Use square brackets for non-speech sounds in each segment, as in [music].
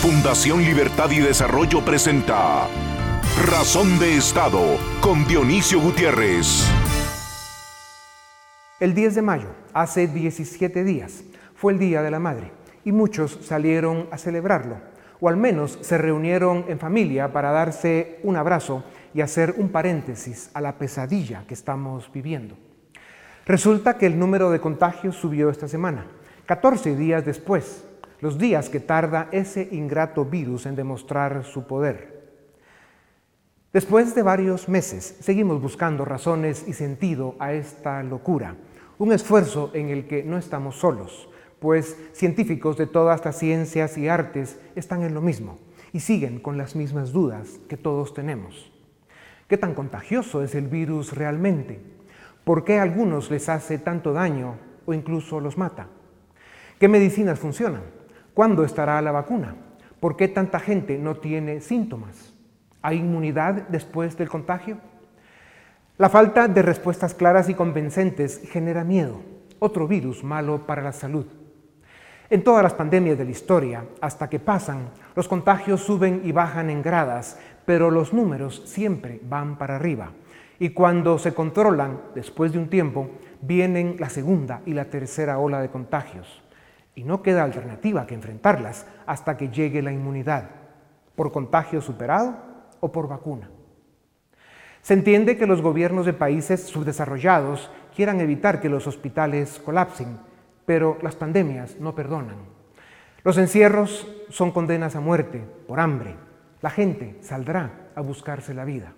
Fundación Libertad y Desarrollo presenta Razón de Estado con Dionisio Gutiérrez. El 10 de mayo, hace 17 días, fue el Día de la Madre y muchos salieron a celebrarlo, o al menos se reunieron en familia para darse un abrazo y hacer un paréntesis a la pesadilla que estamos viviendo. Resulta que el número de contagios subió esta semana, 14 días después los días que tarda ese ingrato virus en demostrar su poder. Después de varios meses, seguimos buscando razones y sentido a esta locura, un esfuerzo en el que no estamos solos, pues científicos de todas las ciencias y artes están en lo mismo y siguen con las mismas dudas que todos tenemos. ¿Qué tan contagioso es el virus realmente? ¿Por qué a algunos les hace tanto daño o incluso los mata? ¿Qué medicinas funcionan? ¿Cuándo estará la vacuna? ¿Por qué tanta gente no tiene síntomas? ¿Hay inmunidad después del contagio? La falta de respuestas claras y convincentes genera miedo, otro virus malo para la salud. En todas las pandemias de la historia, hasta que pasan, los contagios suben y bajan en gradas, pero los números siempre van para arriba. Y cuando se controlan, después de un tiempo, vienen la segunda y la tercera ola de contagios y no queda alternativa que enfrentarlas hasta que llegue la inmunidad, por contagio superado o por vacuna. Se entiende que los gobiernos de países subdesarrollados quieran evitar que los hospitales colapsen, pero las pandemias no perdonan. Los encierros son condenas a muerte por hambre. La gente saldrá a buscarse la vida.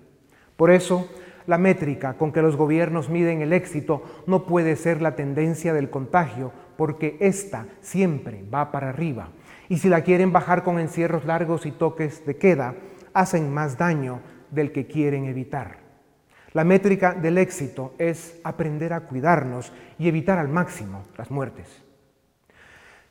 Por eso, la métrica con que los gobiernos miden el éxito no puede ser la tendencia del contagio, porque ésta siempre va para arriba. Y si la quieren bajar con encierros largos y toques de queda, hacen más daño del que quieren evitar. La métrica del éxito es aprender a cuidarnos y evitar al máximo las muertes.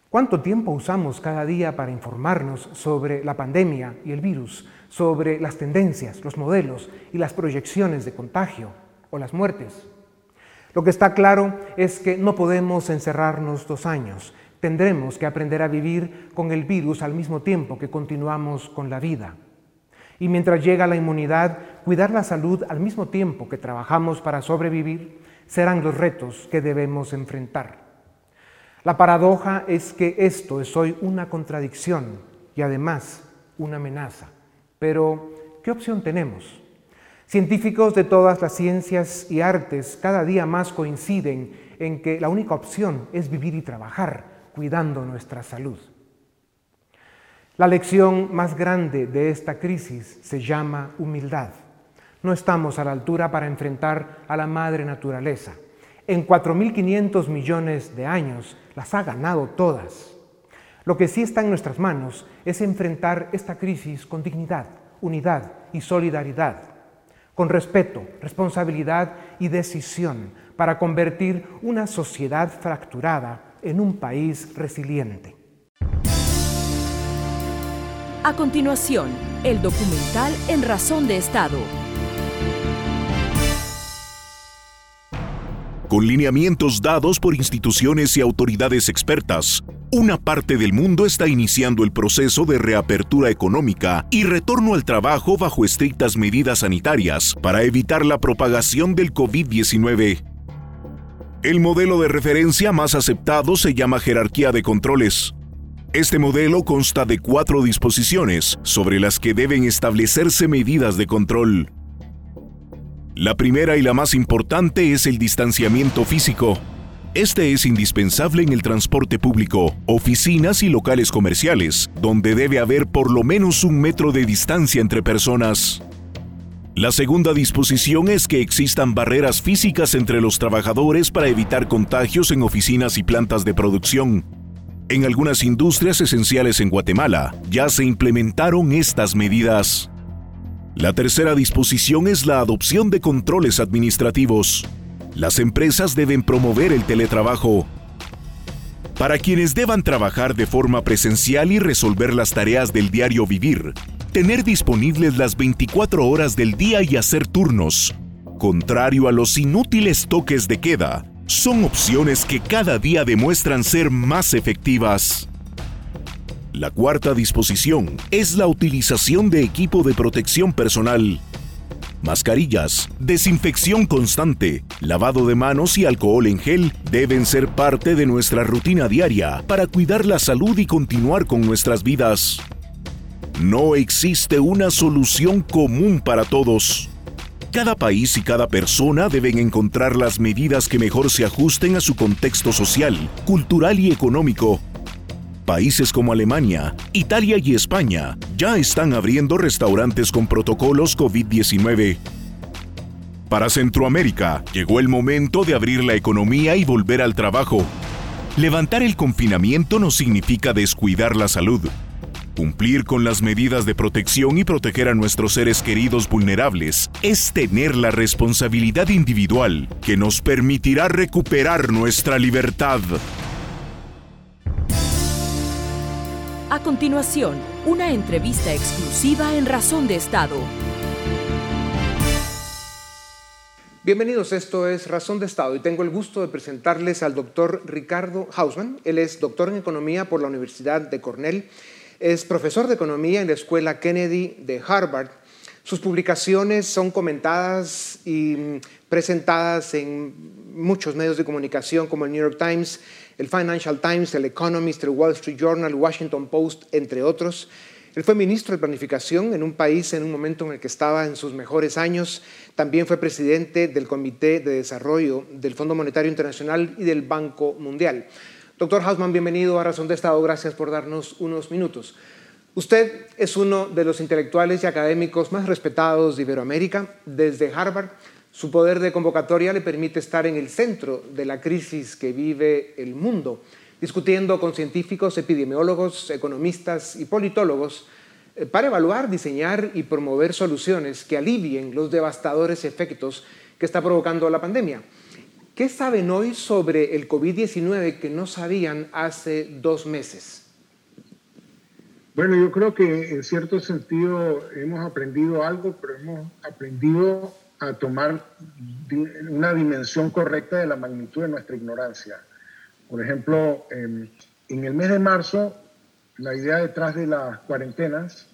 ¿Cuánto tiempo usamos cada día para informarnos sobre la pandemia y el virus? sobre las tendencias, los modelos y las proyecciones de contagio o las muertes. Lo que está claro es que no podemos encerrarnos dos años. Tendremos que aprender a vivir con el virus al mismo tiempo que continuamos con la vida. Y mientras llega la inmunidad, cuidar la salud al mismo tiempo que trabajamos para sobrevivir serán los retos que debemos enfrentar. La paradoja es que esto es hoy una contradicción y además una amenaza. Pero, ¿qué opción tenemos? Científicos de todas las ciencias y artes cada día más coinciden en que la única opción es vivir y trabajar cuidando nuestra salud. La lección más grande de esta crisis se llama humildad. No estamos a la altura para enfrentar a la madre naturaleza. En 4.500 millones de años las ha ganado todas. Lo que sí está en nuestras manos es enfrentar esta crisis con dignidad, unidad y solidaridad, con respeto, responsabilidad y decisión para convertir una sociedad fracturada en un país resiliente. A continuación, el documental En Razón de Estado con lineamientos dados por instituciones y autoridades expertas, una parte del mundo está iniciando el proceso de reapertura económica y retorno al trabajo bajo estrictas medidas sanitarias para evitar la propagación del COVID-19. El modelo de referencia más aceptado se llama jerarquía de controles. Este modelo consta de cuatro disposiciones sobre las que deben establecerse medidas de control. La primera y la más importante es el distanciamiento físico. Este es indispensable en el transporte público, oficinas y locales comerciales, donde debe haber por lo menos un metro de distancia entre personas. La segunda disposición es que existan barreras físicas entre los trabajadores para evitar contagios en oficinas y plantas de producción. En algunas industrias esenciales en Guatemala ya se implementaron estas medidas. La tercera disposición es la adopción de controles administrativos. Las empresas deben promover el teletrabajo. Para quienes deban trabajar de forma presencial y resolver las tareas del diario vivir, tener disponibles las 24 horas del día y hacer turnos, contrario a los inútiles toques de queda, son opciones que cada día demuestran ser más efectivas. La cuarta disposición es la utilización de equipo de protección personal mascarillas, desinfección constante, lavado de manos y alcohol en gel deben ser parte de nuestra rutina diaria para cuidar la salud y continuar con nuestras vidas. No existe una solución común para todos. Cada país y cada persona deben encontrar las medidas que mejor se ajusten a su contexto social, cultural y económico Países como Alemania, Italia y España ya están abriendo restaurantes con protocolos COVID-19. Para Centroamérica, llegó el momento de abrir la economía y volver al trabajo. Levantar el confinamiento no significa descuidar la salud. Cumplir con las medidas de protección y proteger a nuestros seres queridos vulnerables es tener la responsabilidad individual que nos permitirá recuperar nuestra libertad. A continuación, una entrevista exclusiva en Razón de Estado. Bienvenidos, esto es Razón de Estado y tengo el gusto de presentarles al doctor Ricardo Hausman. Él es doctor en Economía por la Universidad de Cornell, es profesor de Economía en la Escuela Kennedy de Harvard. Sus publicaciones son comentadas y presentadas en muchos medios de comunicación como el New York Times, el Financial Times, el Economist, el Wall Street Journal, Washington Post, entre otros. Él fue ministro de Planificación en un país en un momento en el que estaba en sus mejores años. También fue presidente del Comité de Desarrollo del Fondo Monetario Internacional y del Banco Mundial. Doctor Hausman, bienvenido a Razón de Estado. Gracias por darnos unos minutos. Usted es uno de los intelectuales y académicos más respetados de Iberoamérica. Desde Harvard su poder de convocatoria le permite estar en el centro de la crisis que vive el mundo, discutiendo con científicos, epidemiólogos, economistas y politólogos eh, para evaluar, diseñar y promover soluciones que alivien los devastadores efectos que está provocando la pandemia. ¿Qué saben hoy sobre el COVID-19 que no sabían hace dos meses? Bueno, yo creo que en cierto sentido hemos aprendido algo, pero hemos aprendido a tomar una dimensión correcta de la magnitud de nuestra ignorancia. Por ejemplo, en el mes de marzo, la idea detrás de las cuarentenas,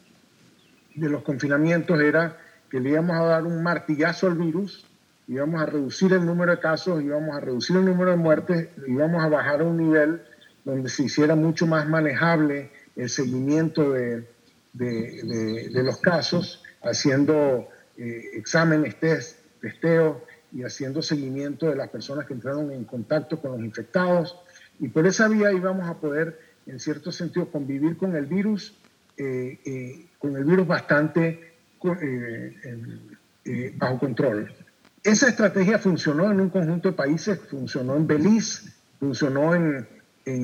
de los confinamientos, era que le íbamos a dar un martillazo al virus, íbamos a reducir el número de casos, íbamos a reducir el número de muertes, íbamos a bajar a un nivel donde se hiciera mucho más manejable el seguimiento de, de, de los casos, haciendo eh, exámenes, test, testeo y haciendo seguimiento de las personas que entraron en contacto con los infectados. Y por esa vía íbamos a poder, en cierto sentido, convivir con el virus, eh, eh, con el virus bastante bajo control. Esa estrategia funcionó en un conjunto de países, funcionó en Belice, funcionó en,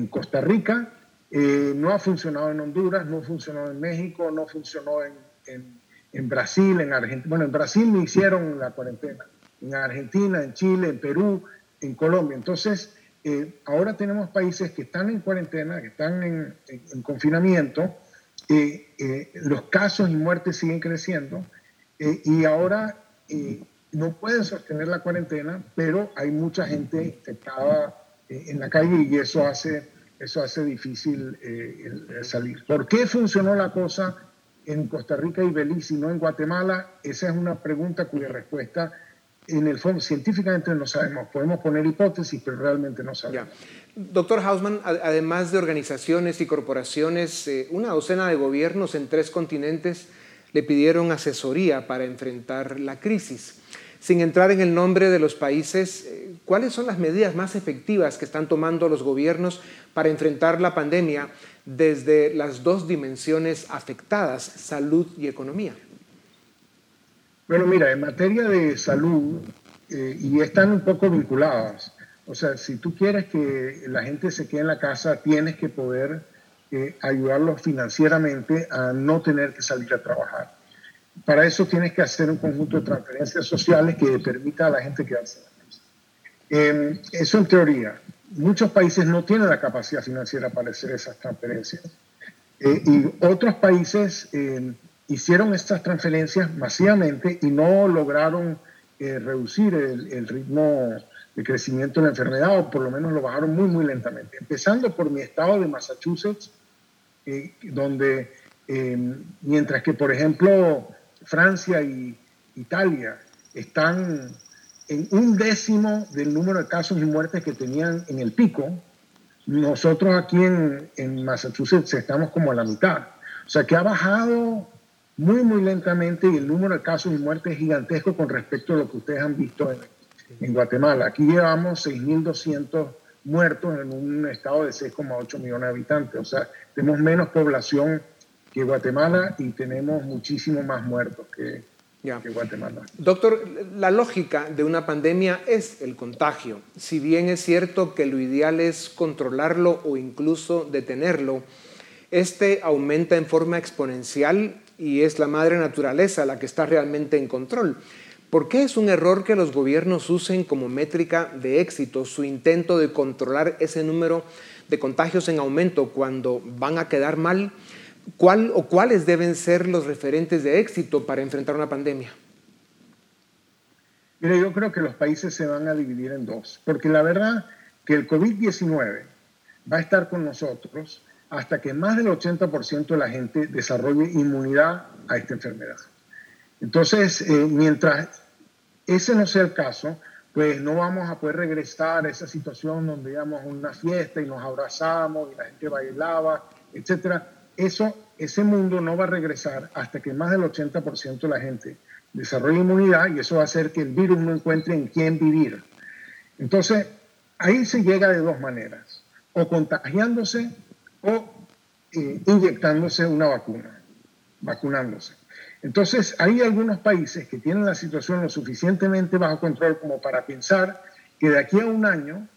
Costa Rica, no ha funcionado en Honduras, no funcionó en México, no funcionó en en Brasil, en Argentina. Bueno, en Brasil me hicieron la cuarentena, en Argentina, en Chile, en Perú, en Colombia. Entonces, eh, ahora tenemos países que están en cuarentena, que están en, confinamiento, eh, eh, los casos y muertes siguen creciendo y ahora no pueden sostener la cuarentena, pero hay mucha gente infectada en la calle y eso hace, eso hace difícil salir. ¿Por qué funcionó la cosa? En Costa Rica y Belice y no en Guatemala? Esa es una pregunta cuya respuesta en el fondo científicamente no sabemos. Podemos poner hipótesis, pero realmente no sabemos. Doctor Hausman, además de organizaciones y corporaciones, eh, una docena de gobiernos en tres continentes le pidieron asesoría para enfrentar la crisis. Sin entrar en el nombre de los países, eh, ¿cuáles son las medidas más efectivas que están tomando los gobiernos para enfrentar la pandemia desde las dos dimensiones afectadas, salud y economía? Bueno, mira, en materia de salud, eh, y están un poco vinculadas, o sea, si tú quieres que la gente se quede en la casa, tienes que poder eh, ayudarlos financieramente a no tener que salir a trabajar. Para eso tienes que hacer un conjunto de transferencias sociales que permita a la gente quedarse en la casa. Eh, eso en teoría muchos países no tienen la capacidad financiera para hacer esas transferencias. Eh, y otros países eh, hicieron estas transferencias masivamente y no lograron eh, reducir el, ritmo de crecimiento de la enfermedad, o por lo menos lo bajaron muy, muy lentamente. Empezando por mi estado de Massachusetts, donde mientras que, por ejemplo, Francia y Italia están en un décimo del número de casos y muertes que tenían en el pico, nosotros aquí en, en, Massachusetts estamos como a la mitad. O sea que ha bajado muy, muy lentamente y el número de casos y muertes es gigantesco con respecto a lo que ustedes han visto en, en Guatemala. Aquí llevamos 6.200 muertos en un estado de 6,8 millones de habitantes. O sea, tenemos menos población que Guatemala y tenemos muchísimo más muertos que, Guatemala. Doctor, la lógica de una pandemia es el contagio. Si bien es cierto que lo ideal es controlarlo o incluso detenerlo, este aumenta en forma exponencial y es la madre naturaleza la que está realmente en control. ¿Por qué es un error que los gobiernos usen como métrica de éxito su intento de controlar ese número de contagios en aumento cuando van a quedar mal? ¿Cuál o cuáles deben ser los referentes de éxito para enfrentar una pandemia? Mire, yo creo que los países se van a dividir en dos, porque la verdad que el COVID-19 va a estar con nosotros hasta que más del 80% de la gente desarrolle inmunidad a esta enfermedad. Entonces, eh, mientras ese no sea el caso, pues no vamos a poder regresar a esa situación donde íbamos a una fiesta y nos abrazamos y la gente bailaba, etcétera eso, ese mundo no va a regresar hasta que más del 80% de la gente desarrolle inmunidad y eso va a hacer que el virus no encuentre en quién vivir. Entonces, ahí se llega de dos maneras, o contagiándose o eh, inyectándose una vacuna, vacunándose. Entonces, hay algunos países que tienen la situación lo suficientemente bajo control como para pensar que de aquí a un año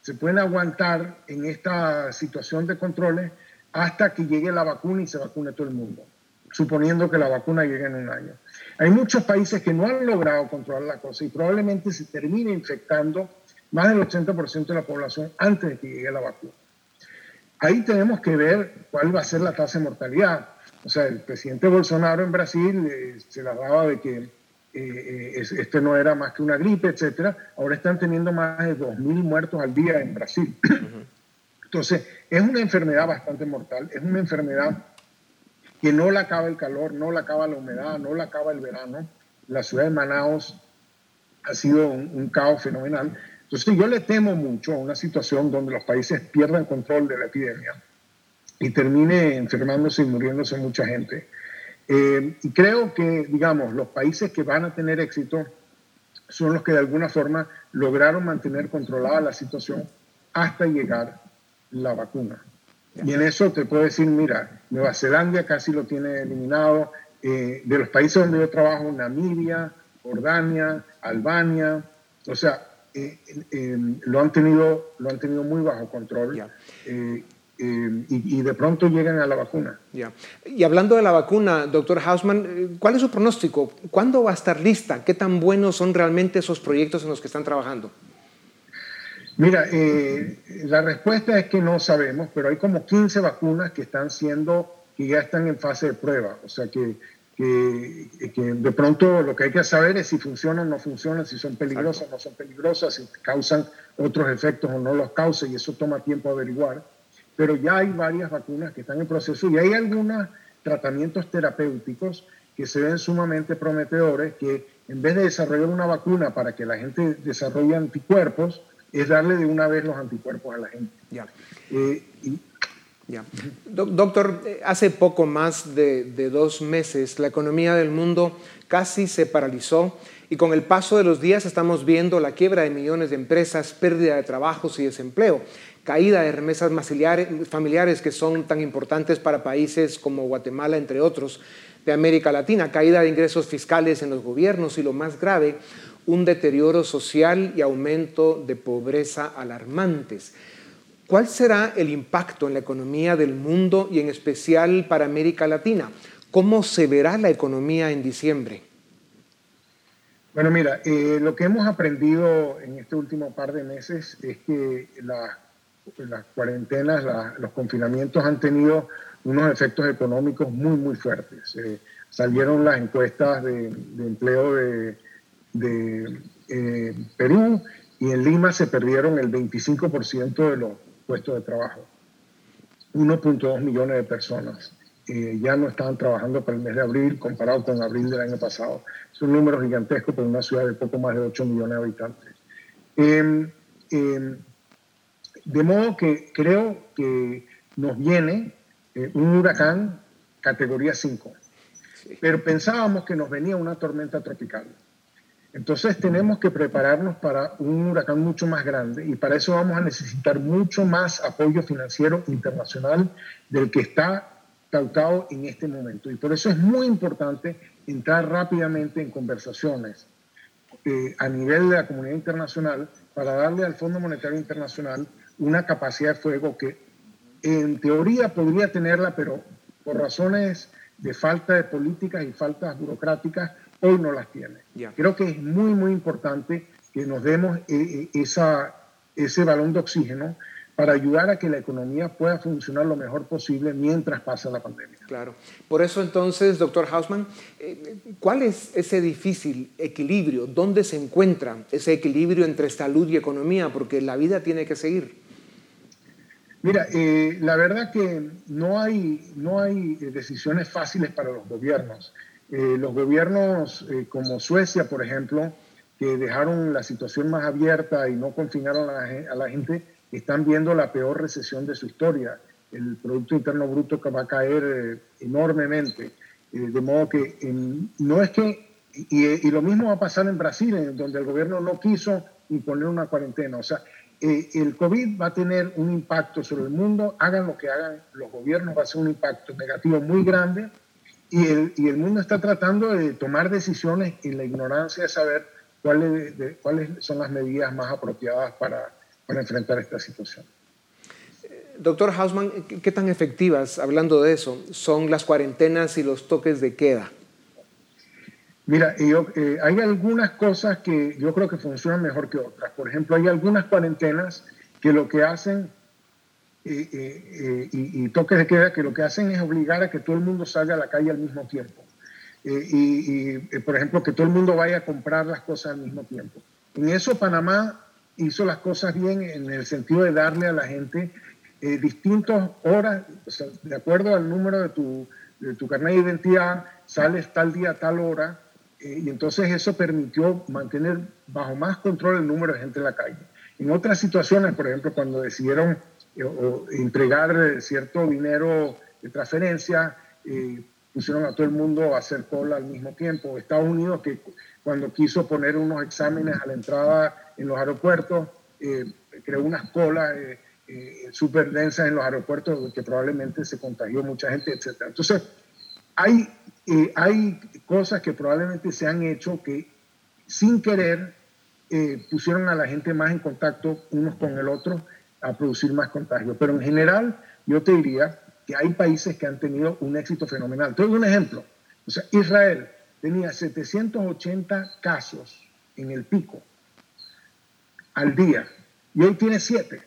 se pueden aguantar en esta situación de controles hasta que llegue la vacuna y se vacune todo el mundo, suponiendo que la vacuna llegue en un año. Hay muchos países que no han logrado controlar la cosa y probablemente se termine infectando más del 80% de la población antes de que llegue la vacuna. Ahí tenemos que ver cuál va a ser la tasa de mortalidad. O sea, el presidente Bolsonaro en Brasil eh, se la daba de que eh, este no era más que una gripe, etcétera. Ahora están teniendo más de 2.000 muertos al día en Brasil. Entonces, es una enfermedad bastante mortal, es una enfermedad que no la acaba el calor, no la acaba la humedad, no la acaba el verano. La ciudad de Manaus ha sido un, caos fenomenal. Entonces, yo le temo mucho a una situación donde los países pierdan control de la epidemia y termine enfermándose y muriéndose mucha gente. Eh, y creo que, digamos, los países que van a tener éxito son los que de alguna forma lograron mantener controlada la situación hasta llegar la vacuna. Y en eso te puedo decir, mira, Nueva Zelanda casi lo tiene eliminado, eh, de los países donde yo trabajo, Namibia, Jordania, Albania, o sea, eh, eh, lo, han tenido, lo han tenido muy bajo control. y, de pronto llegan a la vacuna. Y hablando de la vacuna, doctor Hausman, ¿cuál es su pronóstico? ¿Cuándo va a estar lista? ¿Qué tan buenos son realmente esos proyectos en los que están trabajando? Mira, eh, la respuesta es que no sabemos, pero hay como 15 vacunas que están siendo, que ya están en fase de prueba. O sea que, que, de pronto lo que hay que saber es si funcionan o no funcionan, si son peligrosas o no son peligrosas, si causan otros efectos o no los causan, y eso toma tiempo averiguar. Pero ya hay varias vacunas que están en proceso y hay algunos tratamientos terapéuticos que se ven sumamente prometedores, que en vez de desarrollar una vacuna para que la gente desarrolle anticuerpos, es darle de una vez los anticuerpos a la gente. Ya. Eh, ya. Doctor, eh, hace poco más de, de, dos meses la economía del mundo casi se paralizó y con el paso de los días estamos viendo la quiebra de millones de empresas, pérdida de trabajos y desempleo, caída de remesas familiares que son tan importantes para países como Guatemala, entre otros, de América Latina, caída de ingresos fiscales en los gobiernos y lo más grave, un deterioro social y aumento de pobreza alarmantes. ¿Cuál será el impacto en la economía del mundo y en especial para América Latina? ¿Cómo se verá la economía en diciembre? Bueno, mira, eh, lo que hemos aprendido en este último par de meses es que las cuarentenas, los confinamientos han tenido unos efectos económicos muy, muy fuertes. Eh, salieron las encuestas de empleo de, de eh, Perú y en Lima se perdieron el 25% de los puestos de trabajo. 1.2 millones de personas. Eh, ya no estaban trabajando para el mes de abril comparado con abril del año pasado. Es un número gigantesco para una ciudad de poco más de 8 millones de habitantes. Em, de modo que creo que nos viene eh, un huracán categoría 5, pero pensábamos que nos venía una tormenta tropical. Entonces tenemos que prepararnos para un huracán mucho más grande y para eso vamos a necesitar mucho más apoyo financiero internacional del que está cautado en este momento. Y por eso es muy importante entrar rápidamente en conversaciones eh, a nivel de la comunidad internacional para darle al Fondo Monetario Internacional una capacidad de fuego que en teoría podría tenerla, pero por razones de falta de políticas y faltas burocráticas hoy no las tiene. Creo que es muy, muy importante que nos demos eh, eh, esa, ese balón de oxígeno para ayudar a que la economía pueda funcionar lo mejor posible mientras pasa la pandemia. Claro. Por eso entonces, doctor Hausman, eh, ¿cuál es ese difícil equilibrio? ¿Dónde se encuentra ese equilibrio entre salud y economía? Porque la vida tiene que seguir. Mira, la verdad que no hay, no hay decisiones fáciles para los gobiernos. Eh, los gobiernos eh, como Suecia, por ejemplo, que dejaron la situación más abierta y no confinaron a la, gente, están viendo la peor recesión de su historia. El Producto Interno Bruto que va a caer eh, enormemente. de modo que no es que, y, lo mismo va a pasar en Brasil, donde el gobierno no quiso imponer una cuarentena. O sea, el COVID va a tener un impacto sobre el mundo, hagan lo que hagan los gobiernos, va a ser un impacto negativo muy grande y el, y el mundo está tratando de tomar decisiones en la ignorancia de saber cuáles, cuáles son las medidas más apropiadas para, para enfrentar esta situación. Doctor Hausman, ¿qué tan efectivas, hablando de eso, son las cuarentenas y los toques de queda? Mira, yo, eh, hay algunas cosas que yo creo que funcionan mejor que otras. Por ejemplo, hay algunas cuarentenas que lo que hacen y, toques de queda que lo que hacen es obligar a que todo el mundo salga a la calle al mismo tiempo. Eh, y, por ejemplo, que todo el mundo vaya a comprar las cosas al mismo tiempo. En eso Panamá hizo las cosas bien en el sentido de darle a la gente eh, distintas horas, de acuerdo al número de tu, de tu carnet de identidad, sales tal día, tal hora, eh, y entonces eso permitió mantener bajo más control el número de gente en la calle. En otras situaciones, por ejemplo, cuando decidieron o entregar eh, cierto dinero de transferencia, eh, pusieron a todo el mundo a hacer cola al mismo tiempo. Estados Unidos, que cuando quiso poner unos exámenes a la entrada en los aeropuertos, eh, creó unas colas súper densas en los aeropuertos que probablemente se contagió mucha gente, etc. Entonces, hay, hay cosas que probablemente se han hecho que sin querer pusieron a la gente más en contacto unos con el otro a producir más contagios. Pero en general, yo te diría que hay países que han tenido un éxito fenomenal. Te doy un ejemplo. O sea, Israel tenía 780 casos en el pico al día y hoy tiene 7.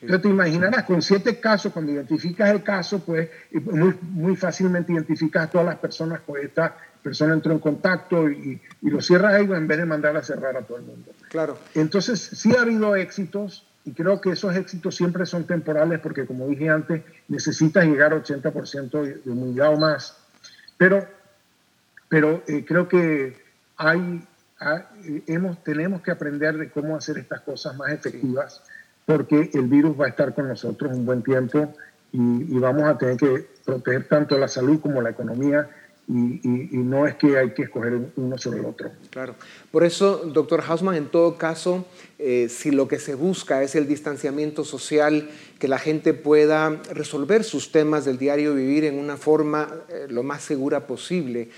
Entonces te imaginarás, con 7 casos, cuando identificas el caso, pues muy, muy fácilmente identificas a todas las personas con esta persona entró en contacto y, y lo cierras ahí en vez de mandar a cerrar a todo el mundo. Claro. Entonces, sí ha habido éxitos, y creo que esos éxitos siempre son temporales porque, como dije antes, necesitas llegar a 80% de humildad o más. Pero, pero eh, creo que hay, hemos, tenemos que aprender de cómo hacer estas cosas más efectivas porque el virus va a estar con nosotros un buen tiempo y, y vamos a tener que proteger tanto la salud como la economía y, no es que hay que escoger uno sobre el otro. Claro. Por eso, doctor Hausman, en todo caso, eh, si lo que se busca es el distanciamiento social, que la gente pueda resolver sus temas del diario vivir en una forma eh, lo más segura posible,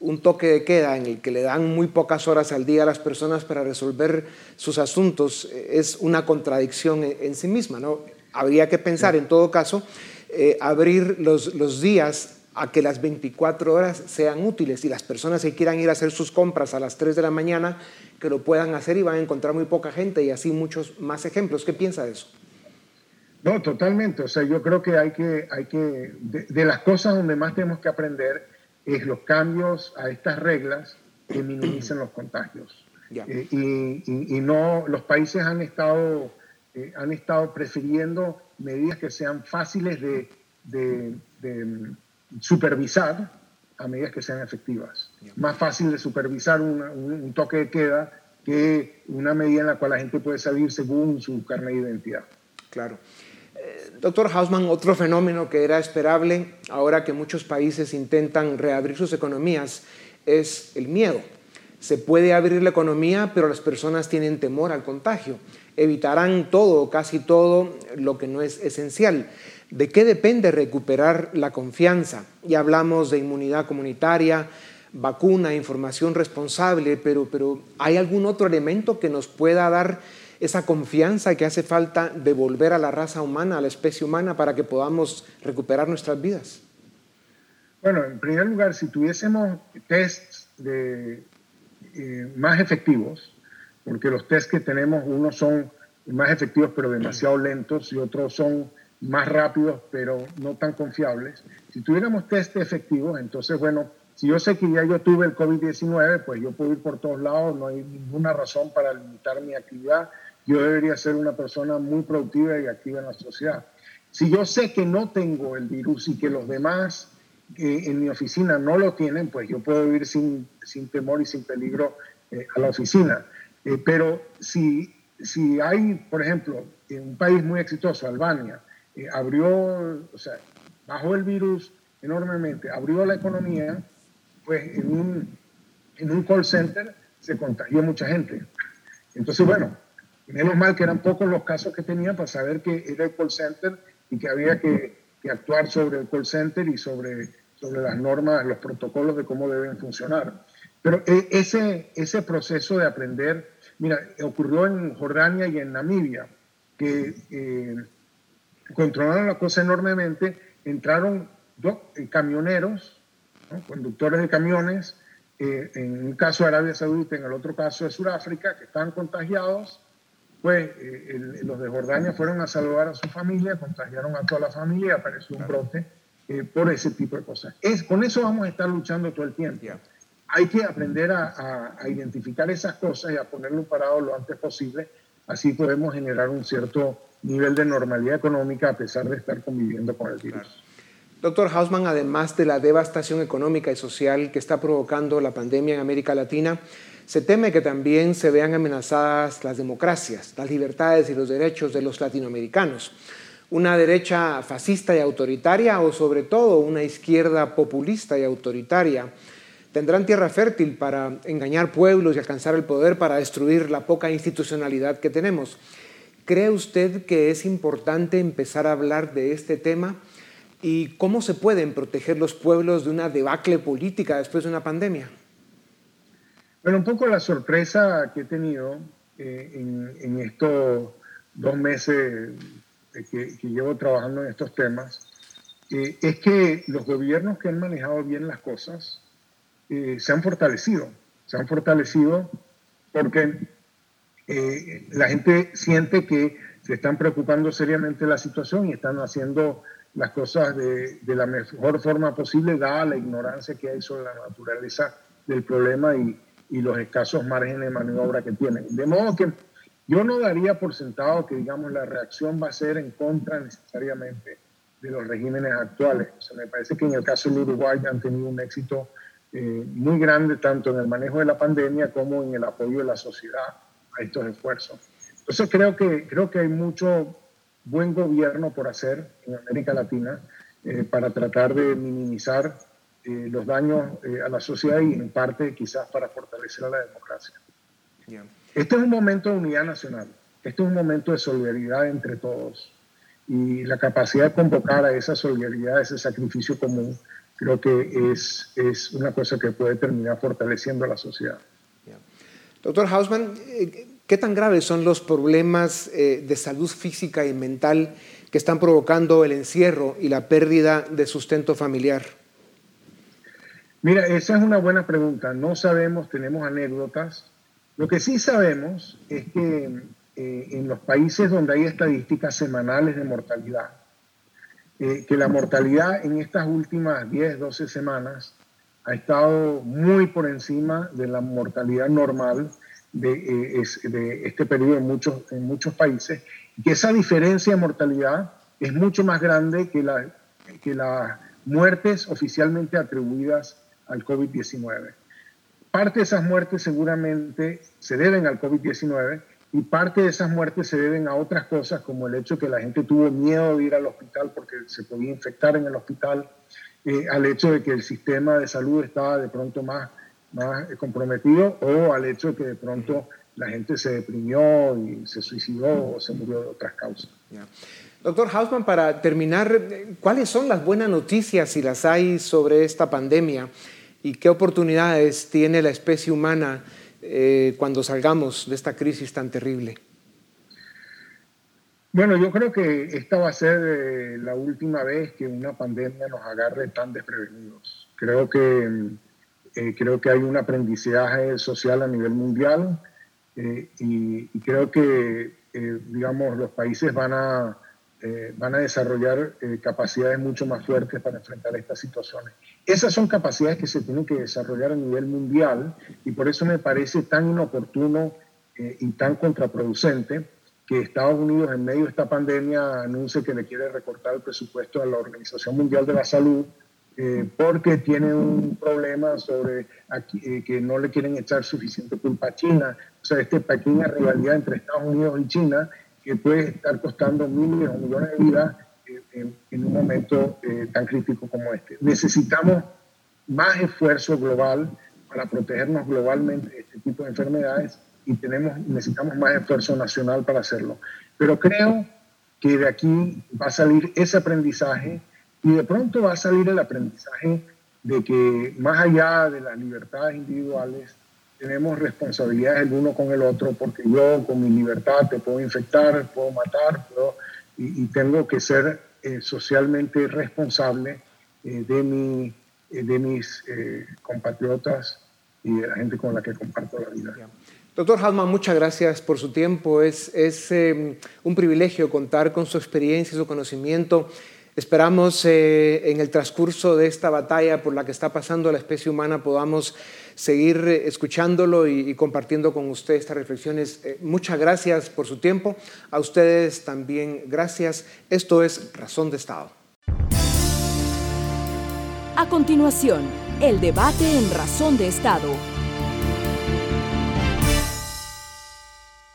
un toque de queda en el que le dan muy pocas horas al día a las personas para resolver sus asuntos eh, es una contradicción en, sí misma. ¿no? Habría que pensar, en todo caso, abrir los, los días a que las 24 horas sean útiles y las personas que quieran ir a hacer sus compras a las 3 de la mañana, que lo puedan hacer y van a encontrar muy poca gente y así muchos más ejemplos. ¿Qué piensa de eso? No, totalmente. O sea, yo creo que hay que, hay que de, las cosas donde más tenemos que aprender es los cambios a estas reglas que minimicen los contagios. Eh, y, y, no, los países han estado, eh, han estado prefiriendo medidas que sean fáciles de, supervisar a medidas que sean efectivas. Más fácil de supervisar un, toque de queda que una medida en la cual la gente puede salir según su carne de identidad. Claro. Eh, doctor Hausman, otro fenómeno que era esperable ahora que muchos países intentan reabrir sus economías es el miedo. Se puede abrir la economía, pero las personas tienen temor al contagio. Evitarán todo, casi todo, lo que no es esencial. ¿De qué depende recuperar la confianza? Ya hablamos de inmunidad comunitaria, vacuna, información responsable, pero, pero ¿hay algún otro elemento que nos pueda dar esa confianza que hace falta de volver a la raza humana, a la especie humana, para que podamos recuperar nuestras vidas? Bueno, en primer lugar, si tuviésemos tests eh, más efectivos, porque los tests que tenemos, unos son más efectivos pero demasiado lentos y otros son más rápidos pero no tan confiables. Si tuviéramos test efectivos, entonces, bueno, si yo sé que ya yo tuve el COVID-19, pues yo puedo ir por todos lados, no hay ninguna razón para limitar mi actividad. Yo debería ser una persona muy productiva y activa en la sociedad. Si yo sé que no tengo el virus y que los demás eh, en mi oficina no lo tienen, pues yo puedo ir sin, sin temor y sin peligro eh, a la oficina. Eh, pero si, si hay, por ejemplo, en un país muy exitoso, Albania, abrió, o sea, bajó el virus enormemente, abrió la economía, pues en un, en un call center se contagió mucha gente. Entonces, bueno, menos mal que eran pocos los casos que tenía para saber que era el call center y que había que, que actuar sobre el call center y sobre, sobre las normas, los protocolos de cómo deben funcionar. Pero e, ese, ese proceso de aprender, mira, ocurrió en Jordania y en Namibia, que eh, controlaron la cosa enormemente, entraron dos eh, camioneros conductores de camiones, eh, en un caso de Arabia Saudita, en el otro caso de Sudáfrica, que estaban contagiados, pues eh, los de Jordania fueron a saludar a su familia, contagiaron a toda la familia y apareció un brote eh, por ese tipo de cosas. Es, con eso vamos a estar luchando todo el tiempo. Hay que aprender a, a, identificar esas cosas y a ponerlo parado lo antes posible, así podemos generar un cierto nivel de normalidad económica a pesar de estar conviviendo con el virus. Doctor Hausman, además de la devastación económica y social que está provocando la pandemia en América Latina, se teme que también se vean amenazadas las democracias, las libertades y los derechos de los latinoamericanos. Una derecha fascista y autoritaria o sobre todo una izquierda populista y autoritaria tendrán tierra fértil para engañar pueblos y alcanzar el poder para destruir la poca institucionalidad que tenemos. ¿Cree usted que es importante empezar a hablar de este tema? ¿Y cómo se pueden proteger los pueblos de una debacle política después de una pandemia? Bueno, un poco la sorpresa que he tenido eh, en, estos dos meses que, llevo trabajando en estos temas eh, es que los gobiernos que han manejado bien las cosas eh, se han fortalecido. Se han fortalecido porque la gente siente que se están preocupando seriamente la situación y están haciendo las cosas de, la mejor forma posible, dada la ignorancia que hay sobre la naturaleza del problema y, los escasos márgenes de maniobra que tienen. De modo que yo no daría por sentado que, digamos, la reacción va a ser en contra necesariamente de los regímenes actuales. O me parece que en el caso del Uruguay han tenido un éxito eh, muy grande tanto en el manejo de la pandemia como en el apoyo de la sociedad a estos esfuerzos. Entonces creo que, creo que hay mucho buen gobierno por hacer en América Latina eh, para tratar de minimizar eh, los daños eh, a la sociedad y en parte quizás para fortalecer a la democracia. Este es un momento de unidad nacional, este es un momento de solidaridad entre todos y la capacidad de convocar a esa solidaridad, a ese sacrificio común, creo que es, es una cosa que puede terminar fortaleciendo a la sociedad. Doctor Hausman, ¿Qué tan graves son los problemas eh, de salud física y mental que están provocando el encierro y la pérdida de sustento familiar? Mira, esa es una buena pregunta. No sabemos, tenemos anécdotas. Lo que sí sabemos es que eh, en los países donde hay estadísticas semanales de mortalidad, eh, que la mortalidad en estas últimas 10, 12 semanas ha estado muy por encima de la mortalidad normal de, eh, de este periodo en muchos, en muchos países, y que esa diferencia de mortalidad es mucho más grande que, la, que las muertes oficialmente atribuidas al COVID-19. Parte de esas muertes seguramente se deben al COVID-19 y parte de esas muertes se deben a otras cosas como el hecho que la gente tuvo miedo de ir al hospital porque se podía infectar en el hospital, eh, al hecho de que el sistema de salud estaba de pronto más, más comprometido o al hecho de que de pronto la gente se deprimió y se suicidó o se murió de otras causas. Doctor Hausman, para terminar, ¿cuáles son las buenas noticias, si las hay, sobre esta pandemia y qué oportunidades tiene la especie humana eh, cuando salgamos de esta crisis tan terrible? Bueno, yo creo que esta va a ser eh, la última vez que una pandemia nos agarre tan desprevenidos. Creo que, eh, creo que hay un aprendizaje social a nivel mundial y, y, creo que, digamos, los países van a, van a desarrollar capacidades mucho más fuertes para enfrentar estas situaciones. Esas son capacidades que se tienen que desarrollar a nivel mundial y por eso me parece tan inoportuno eh, y tan contraproducente que Estados Unidos en medio de esta pandemia anuncie que le quiere recortar el presupuesto a la Organización Mundial de la Salud eh, porque tiene un problema sobre eh, que no le quieren echar suficiente culpa a China. O sea, esta pequeña rivalidad entre Estados Unidos y China que puede estar costando miles o millones de vidas en, un momento eh, tan crítico como este. Necesitamos más esfuerzo global para protegernos globalmente de este tipo de enfermedades y tenemos, necesitamos más esfuerzo nacional para hacerlo. Pero creo que de aquí va a salir ese aprendizaje y de pronto va a salir el aprendizaje de que más allá de las libertades individuales, tenemos responsabilidades el uno con el otro, porque yo con mi libertad te puedo infectar, puedo matar, puedo y, tengo que ser eh, socialmente responsable eh, de, mi, eh, de mis compatriotas y de la gente con la que comparto la vida. Doctor Halman, muchas gracias por su tiempo. Es, es un privilegio contar con su experiencia y su conocimiento. Esperamos en el transcurso de esta batalla por la que está pasando la especie humana podamos seguir eh, escuchándolo y, compartiendo con usted estas reflexiones. Eh, muchas gracias por su tiempo. A ustedes también gracias. Esto es Razón de Estado. A continuación, el debate en Razón de Estado.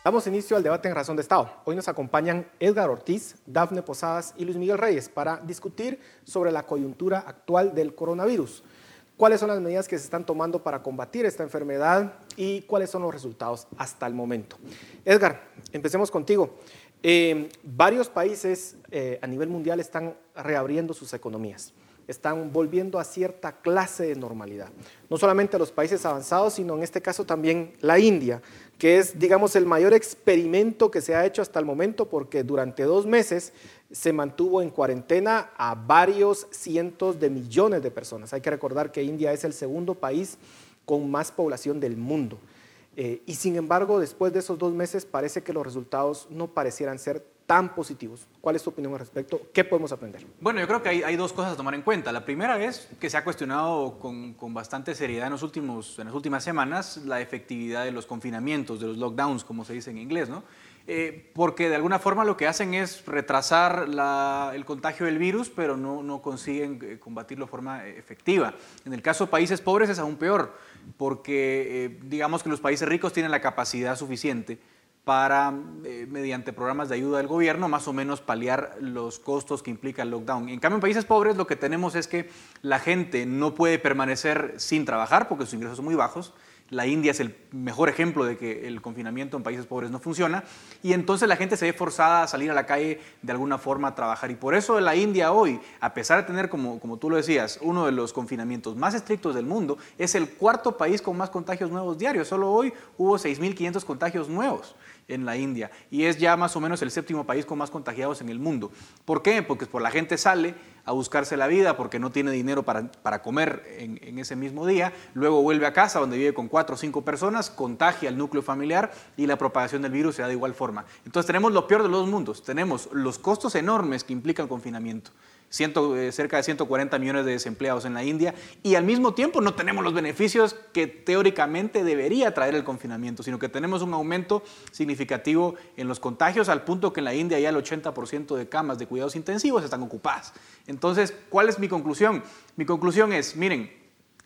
Damos inicio al debate en Razón de Estado. Hoy nos acompañan Edgar Ortiz, Dafne Posadas y Luis Miguel Reyes para discutir sobre la coyuntura actual del coronavirus cuáles son las medidas que se están tomando para combatir esta enfermedad y cuáles son los resultados hasta el momento. Edgar, empecemos contigo. Eh, varios países eh, a nivel mundial están reabriendo sus economías, están volviendo a cierta clase de normalidad. No solamente los países avanzados, sino en este caso también la India, que es, digamos, el mayor experimento que se ha hecho hasta el momento, porque durante dos meses se mantuvo en cuarentena a varios cientos de millones de personas. Hay que recordar que India es el segundo país con más población del mundo. Eh, y sin embargo, después de esos dos meses parece que los resultados no parecieran ser tan positivos. ¿Cuál es tu opinión al respecto? ¿Qué podemos aprender? Bueno, yo creo que hay, dos cosas a tomar en cuenta. La primera es que se ha cuestionado con, con, bastante seriedad en, los últimos, en las últimas semanas la efectividad de los confinamientos, de los lockdowns, como se dice en inglés, ¿no? Eh, porque de alguna forma lo que hacen es retrasar el contagio del virus, pero no, consiguen eh, combatirlo de forma eh, efectiva. En el caso de países pobres es aún peor, porque digamos que los países ricos tienen la capacidad suficiente para, mediante programas de ayuda del gobierno, más o menos paliar los costos que implica el lockdown. En cambio, en países pobres lo que tenemos es que la gente no puede permanecer sin trabajar porque sus ingresos son muy bajos la India es el mejor ejemplo de que el confinamiento en países pobres no funciona y entonces la gente se ve forzada a salir a la calle de alguna forma a trabajar. Y por eso la India hoy, a pesar de tener, como, como tú lo decías, uno de los confinamientos más estrictos del mundo, es el cuarto país con más contagios nuevos diarios. Solo hoy hubo 6.500 contagios nuevos en la India y es ya más o menos el séptimo país con más contagiados en el mundo. ¿Por qué? Porque por la gente sale a buscarse la vida porque no tiene dinero para, para comer en, ese mismo día, luego vuelve a casa donde vive con cuatro o cinco personas, contagia al núcleo familiar y la propagación del virus se da de igual forma. Entonces tenemos lo peor de los mundos, tenemos los costos enormes que implica el confinamiento eh, cerca de 140 millones de desempleados en la India y al mismo tiempo no tenemos los beneficios que teóricamente debería traer el confinamiento, sino que tenemos un aumento significativo en los contagios al punto que en la India ya el 80% de camas de cuidados intensivos están ocupadas. Entonces, ¿cuál es mi conclusión? Mi conclusión es, miren,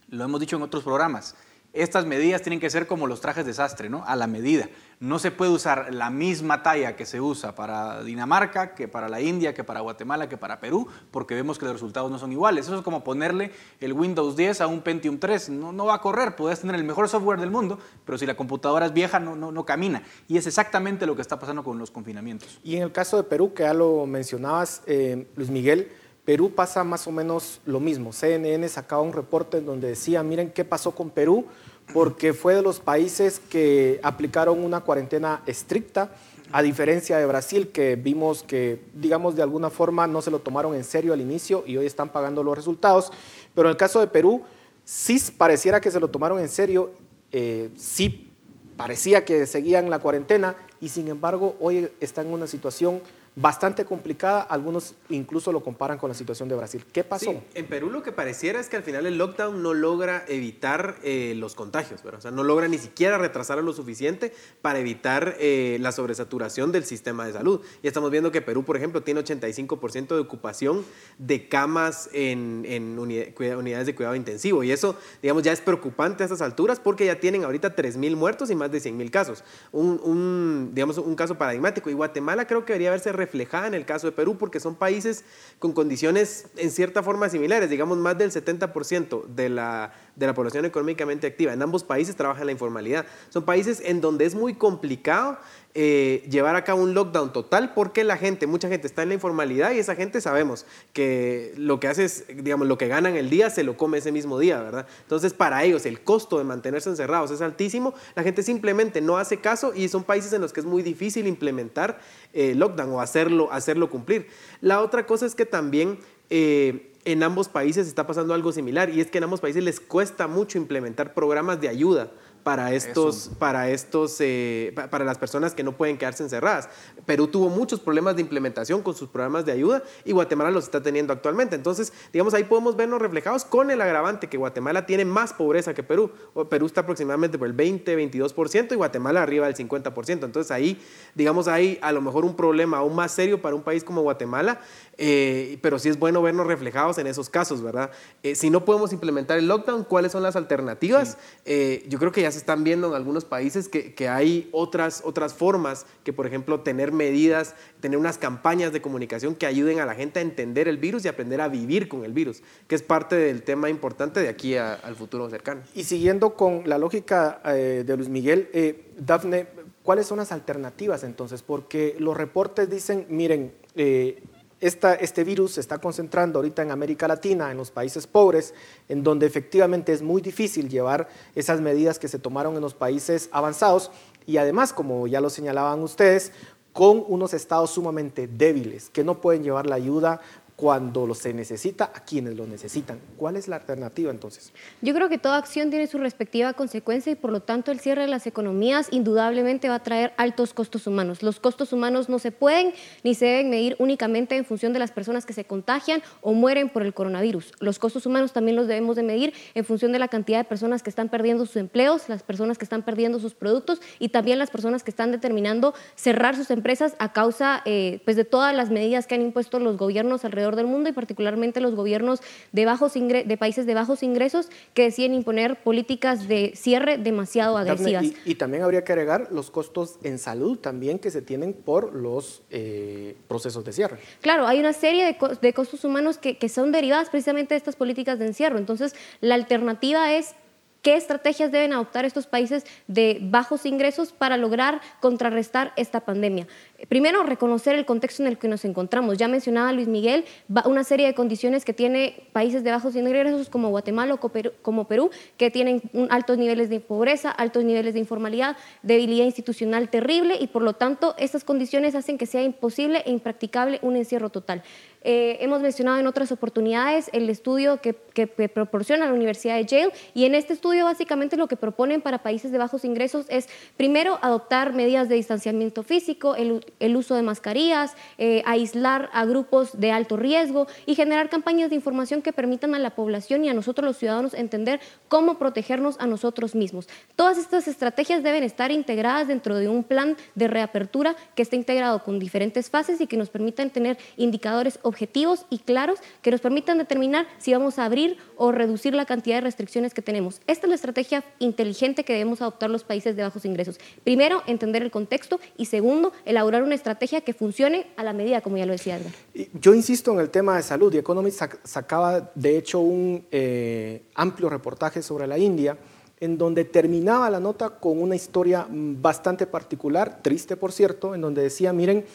lo hemos dicho en otros programas, estas medidas tienen que ser como los trajes de sastre, ¿no? A la medida. No se puede usar la misma talla que se usa para Dinamarca, que para la India, que para Guatemala, que para Perú, porque vemos que los resultados no son iguales. Eso es como ponerle el Windows 10 a un Pentium 3. No, no va a correr, puedes tener el mejor software del mundo, pero si la computadora es vieja, no, no, no camina. Y es exactamente lo que está pasando con los confinamientos. Y en el caso de Perú, que ya lo mencionabas, eh, Luis Miguel, Perú pasa más o menos lo mismo. CNN sacaba un reporte en donde decía, miren qué pasó con Perú, porque fue de los países que aplicaron una cuarentena estricta, a diferencia de Brasil, que vimos que, digamos, de alguna forma no se lo tomaron en serio al inicio y hoy están pagando los resultados. Pero en el caso de Perú, sí pareciera que se lo tomaron en serio, eh, sí parecía que seguían la cuarentena y sin embargo hoy están en una situación bastante complicada. Algunos incluso lo comparan con la situación de Brasil. ¿Qué pasó? En Perú lo que pareciera es que al final el lockdown no logra evitar eh, los contagios, O sea, no logra ni siquiera retrasarlo lo suficiente para evitar eh, la sobresaturación del sistema de salud. Y estamos viendo que Perú, por ejemplo, tiene 85% de ocupación de camas en, unidades de cuidado intensivo. Y eso, digamos, ya es preocupante a estas alturas porque ya tienen ahorita 3.000 muertos y más de 100.000 casos. Un, un, digamos, un caso paradigmático. Y Guatemala creo que debería haberse reflejada en el caso de Perú, porque son países con condiciones en cierta forma similares, digamos más del 70% de la, de la población económicamente activa. En ambos países trabaja la informalidad. Son países en donde es muy complicado eh, llevar a cabo un lockdown total porque la gente, mucha gente está en la informalidad y esa gente sabemos que lo que hace es, digamos, lo que ganan el día se lo come ese mismo día, ¿verdad? Entonces, para ellos el costo de mantenerse encerrados es altísimo, la gente simplemente no hace caso y son países en los que es muy difícil implementar eh, lockdown o hacerlo, hacerlo cumplir. La otra cosa es que también... Eh, en ambos países está pasando algo similar y es que en ambos países les cuesta mucho implementar programas de ayuda para estos, para estos, eh, para las personas que no pueden quedarse encerradas. Perú tuvo muchos problemas de implementación con sus programas de ayuda y Guatemala los está teniendo actualmente. Entonces, digamos, ahí podemos vernos reflejados con el agravante que Guatemala tiene más pobreza que Perú. Perú está aproximadamente por el 20, 22% y Guatemala arriba del 50%. Entonces ahí, digamos, hay a lo mejor un problema aún más serio para un país como Guatemala, eh, pero sí es bueno vernos reflejados en esos casos, ¿verdad? Eh, si no podemos implementar el lockdown, ¿cuáles son las alternativas? yo creo que ya se están viendo en algunos países que, hay otras, otras formas, que por ejemplo tener medidas, tener unas campañas de comunicación que ayuden a la gente a entender el virus y aprender a vivir con el virus, que es parte del tema importante de aquí al futuro cercano. Y siguiendo con la lógica eh, de Luis Miguel, eh, Dafne, ¿cuáles son las alternativas entonces? Porque los reportes dicen, miren, eh, este virus se está concentrando ahorita en América Latina, en los países pobres, en donde efectivamente es muy difícil llevar esas medidas que se tomaron en los países avanzados. Y además, como ya lo señalaban ustedes, con unos estados sumamente débiles que no pueden llevar la ayuda cuando se necesita a quienes lo necesitan. ¿Cuál es la alternativa entonces? Yo creo que toda acción tiene su respectiva consecuencia y por lo tanto el cierre de las economías indudablemente va a traer altos costos humanos. Los costos humanos no se pueden ni se deben medir únicamente en función de las personas que se contagian o mueren por el coronavirus. Los costos humanos también los debemos de medir en función de la cantidad de personas que están perdiendo sus empleos, las personas que están perdiendo sus productos y también las personas que están determinando cerrar sus empresas a causa eh, pues de todas las medidas que han impuesto los gobiernos alrededor del mundo y particularmente los gobiernos de, bajos de países de bajos ingresos que deciden imponer políticas de cierre demasiado agresivas. Y, también habría que agregar los costos en salud también que se tienen por los eh, procesos de cierre. Claro, hay una serie de, de costos humanos que, que son derivadas precisamente de estas políticas de encierro. Entonces, la alternativa es ¿Qué estrategias deben adoptar estos países de bajos ingresos para lograr contrarrestar esta pandemia? Primero, reconocer el contexto en el que nos encontramos. Ya mencionaba Luis Miguel una serie de condiciones que tiene países de bajos ingresos como Guatemala o como Perú, que tienen altos niveles de pobreza, altos niveles de informalidad, debilidad institucional terrible y por lo tanto estas condiciones hacen que sea imposible e impracticable un encierro total. Eh, hemos mencionado en otras oportunidades el estudio que, proporciona la Universidad de Yale y en este estudio básicamente lo que proponen para países de bajos ingresos es primero adoptar medidas de distanciamiento físico, el, el uso de mascarillas, eh, aislar a grupos de alto riesgo y generar campañas de información que permitan a la población y a nosotros los ciudadanos entender cómo protegernos a nosotros mismos. Todas estas estrategias deben estar integradas dentro de un plan de reapertura que esté integrado con diferentes fases y que nos permitan tener indicadores objetivos y claros que nos permitan determinar si vamos a abrir o reducir la cantidad de restricciones que tenemos. Esta es la estrategia inteligente que debemos adoptar los países de bajos ingresos. Primero, entender el contexto y segundo, elaborar una estrategia que funcione a la medida, como ya lo decía Edgar. Yo insisto en el tema de salud y Economist sacaba de hecho un eh, amplio reportaje sobre la India en donde terminaba la nota con una historia bastante particular, triste por cierto, en donde decía, miren,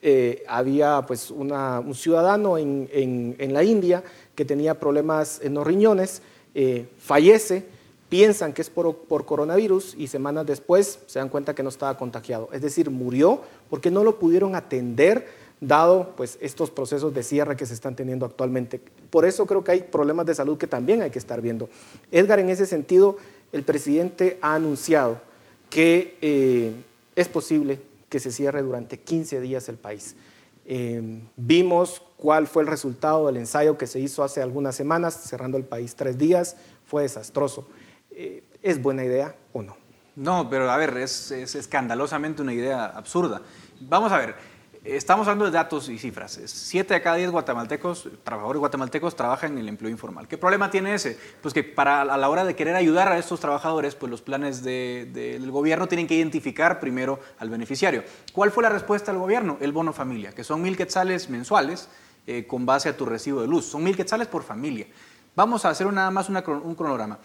eh, había pues un ciudadano en, la India que tenía problemas en los riñones, eh, fallece, piensan que es por, coronavirus y semanas después se dan cuenta que no estaba contagiado. Es decir, murió porque no lo pudieron atender dado pues, estos procesos de cierre que se están teniendo actualmente. Por eso creo que hay problemas de salud que también hay que estar viendo. Edgar, en ese sentido, el presidente ha anunciado que eh, es posible que se cierre durante 15 días el país. Eh, vimos cuál fue el resultado del ensayo que se hizo hace algunas semanas, cerrando el país tres días, fue desastroso. Eh, ¿Es buena idea o no? No, pero a ver, es escandalosamente una idea absurda. Vamos a ver, Estamos hablando de datos y cifras. Siete de cada diez guatemaltecos, trabajadores guatemaltecos, trabajan en el empleo informal. ¿Qué problema tiene ese? Pues que para a la hora de querer ayudar a estos trabajadores, pues los planes del gobierno tienen que identificar primero al beneficiario. ¿Cuál fue la respuesta del gobierno? El bono familia, que son mil quetzales mensuales eh, con base a tu recibo de luz. Son mil quetzales por familia. Vamos a hacer nada más un cronograma.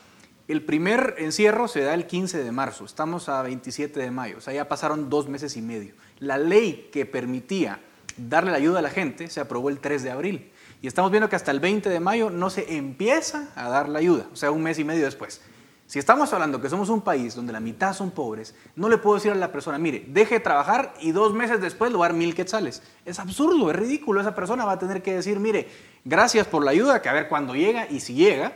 El primer encierro se da el 15 de marzo, estamos a 27 de mayo, o sea, ya pasaron dos meses y medio. La ley que permitía darle la ayuda a la gente se aprobó el 3 de abril y estamos viendo que hasta el 20 de mayo no se empieza a dar la ayuda, o sea, un mes y medio después. Si estamos hablando que somos un país donde la mitad son pobres, no le puedo decir a la persona, mire, deje de trabajar y dos meses después le voy a dar mil quetzales. Es absurdo, es ridículo. Esa persona va a tener que decir, mire, gracias por la ayuda, que a ver cuándo llega y si llega,